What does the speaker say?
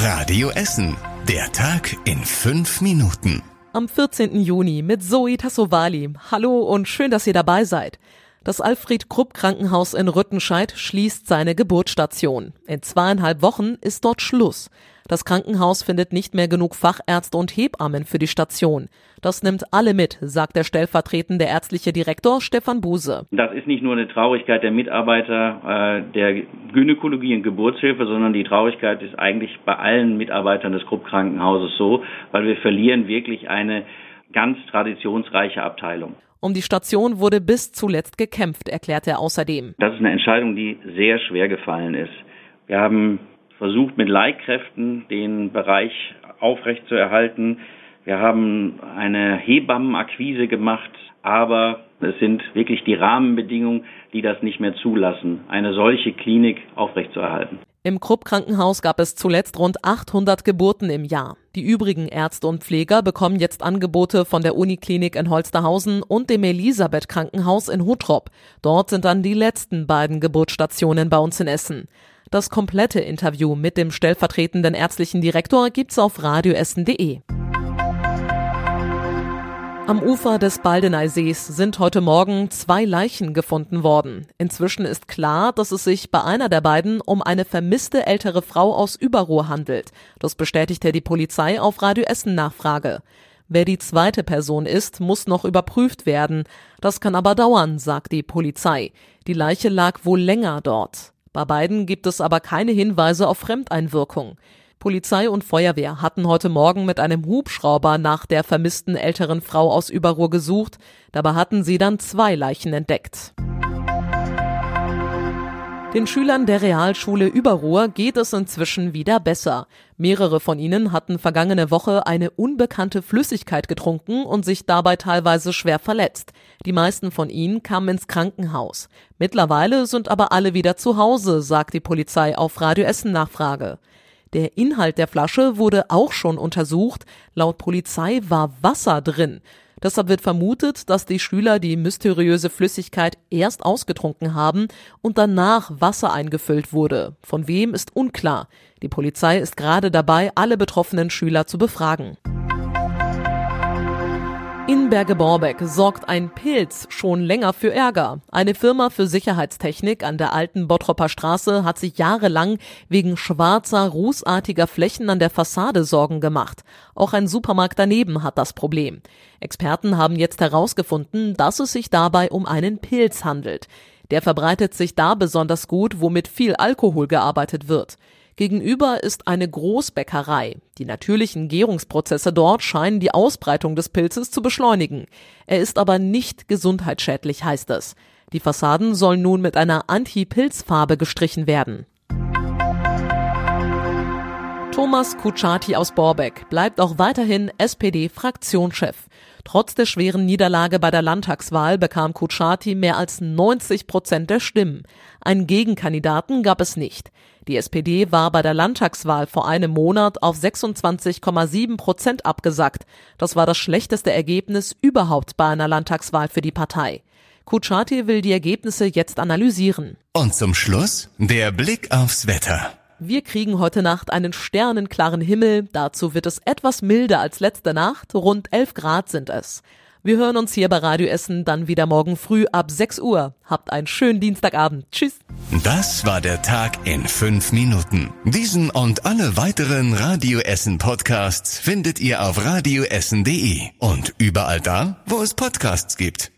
Radio Essen. Der Tag in fünf Minuten. Am 14. Juni mit Zoe Tassovali. Hallo und schön, dass ihr dabei seid. Das Alfred Krupp Krankenhaus in Rüttenscheid schließt seine Geburtsstation. In zweieinhalb Wochen ist dort Schluss. Das Krankenhaus findet nicht mehr genug Fachärzte und Hebammen für die Station. Das nimmt alle mit, sagt der stellvertretende ärztliche Direktor Stefan Buse. Das ist nicht nur eine Traurigkeit der Mitarbeiter äh, der Gynäkologie und Geburtshilfe, sondern die Traurigkeit ist eigentlich bei allen Mitarbeitern des Krupp Krankenhauses so, weil wir verlieren wirklich eine ganz traditionsreiche Abteilung. Um die Station wurde bis zuletzt gekämpft, erklärt er außerdem. Das ist eine Entscheidung, die sehr schwer gefallen ist. Wir haben versucht mit Leihkräften den Bereich aufrechtzuerhalten. Wir haben eine Hebammenakquise gemacht, aber es sind wirklich die Rahmenbedingungen, die das nicht mehr zulassen, eine solche Klinik aufrechtzuerhalten. Im Krupp-Krankenhaus gab es zuletzt rund 800 Geburten im Jahr. Die übrigen Ärzte und Pfleger bekommen jetzt Angebote von der Uniklinik in Holsterhausen und dem Elisabeth-Krankenhaus in Hutrop. Dort sind dann die letzten beiden Geburtsstationen bei uns in Essen. Das komplette Interview mit dem stellvertretenden ärztlichen Direktor gibt's auf radioessen.de. Am Ufer des Baldeneysees sind heute Morgen zwei Leichen gefunden worden. Inzwischen ist klar, dass es sich bei einer der beiden um eine vermisste ältere Frau aus Überruhr handelt. Das bestätigte die Polizei auf Radio Essen Nachfrage. Wer die zweite Person ist, muss noch überprüft werden. Das kann aber dauern, sagt die Polizei. Die Leiche lag wohl länger dort. Bei beiden gibt es aber keine Hinweise auf Fremdeinwirkung. Polizei und Feuerwehr hatten heute Morgen mit einem Hubschrauber nach der vermissten älteren Frau aus Überruhr gesucht. Dabei hatten sie dann zwei Leichen entdeckt. Den Schülern der Realschule Überruhr geht es inzwischen wieder besser. Mehrere von ihnen hatten vergangene Woche eine unbekannte Flüssigkeit getrunken und sich dabei teilweise schwer verletzt. Die meisten von ihnen kamen ins Krankenhaus. Mittlerweile sind aber alle wieder zu Hause, sagt die Polizei auf Radio Essen Nachfrage. Der Inhalt der Flasche wurde auch schon untersucht. Laut Polizei war Wasser drin. Deshalb wird vermutet, dass die Schüler die mysteriöse Flüssigkeit erst ausgetrunken haben und danach Wasser eingefüllt wurde. Von wem ist unklar. Die Polizei ist gerade dabei, alle betroffenen Schüler zu befragen. In Berge-Borbeck sorgt ein Pilz schon länger für Ärger. Eine Firma für Sicherheitstechnik an der alten Bottropper Straße hat sich jahrelang wegen schwarzer, rußartiger Flächen an der Fassade Sorgen gemacht. Auch ein Supermarkt daneben hat das Problem. Experten haben jetzt herausgefunden, dass es sich dabei um einen Pilz handelt. Der verbreitet sich da besonders gut, wo mit viel Alkohol gearbeitet wird. Gegenüber ist eine Großbäckerei. Die natürlichen Gärungsprozesse dort scheinen die Ausbreitung des Pilzes zu beschleunigen. Er ist aber nicht gesundheitsschädlich, heißt es. Die Fassaden sollen nun mit einer Anti-Pilzfarbe gestrichen werden. Thomas Kutschaty aus Borbeck bleibt auch weiterhin SPD-Fraktionschef. Trotz der schweren Niederlage bei der Landtagswahl bekam Kutschaty mehr als 90 Prozent der Stimmen. Einen Gegenkandidaten gab es nicht. Die SPD war bei der Landtagswahl vor einem Monat auf 26,7 Prozent abgesackt. Das war das schlechteste Ergebnis überhaupt bei einer Landtagswahl für die Partei. Kutschaty will die Ergebnisse jetzt analysieren. Und zum Schluss der Blick aufs Wetter. Wir kriegen heute Nacht einen sternenklaren Himmel. Dazu wird es etwas milder als letzte Nacht. Rund 11 Grad sind es. Wir hören uns hier bei Radio Essen dann wieder morgen früh ab 6 Uhr. Habt einen schönen Dienstagabend. Tschüss. Das war der Tag in fünf Minuten. Diesen und alle weiteren Radio Essen Podcasts findet ihr auf radioessen.de und überall da, wo es Podcasts gibt.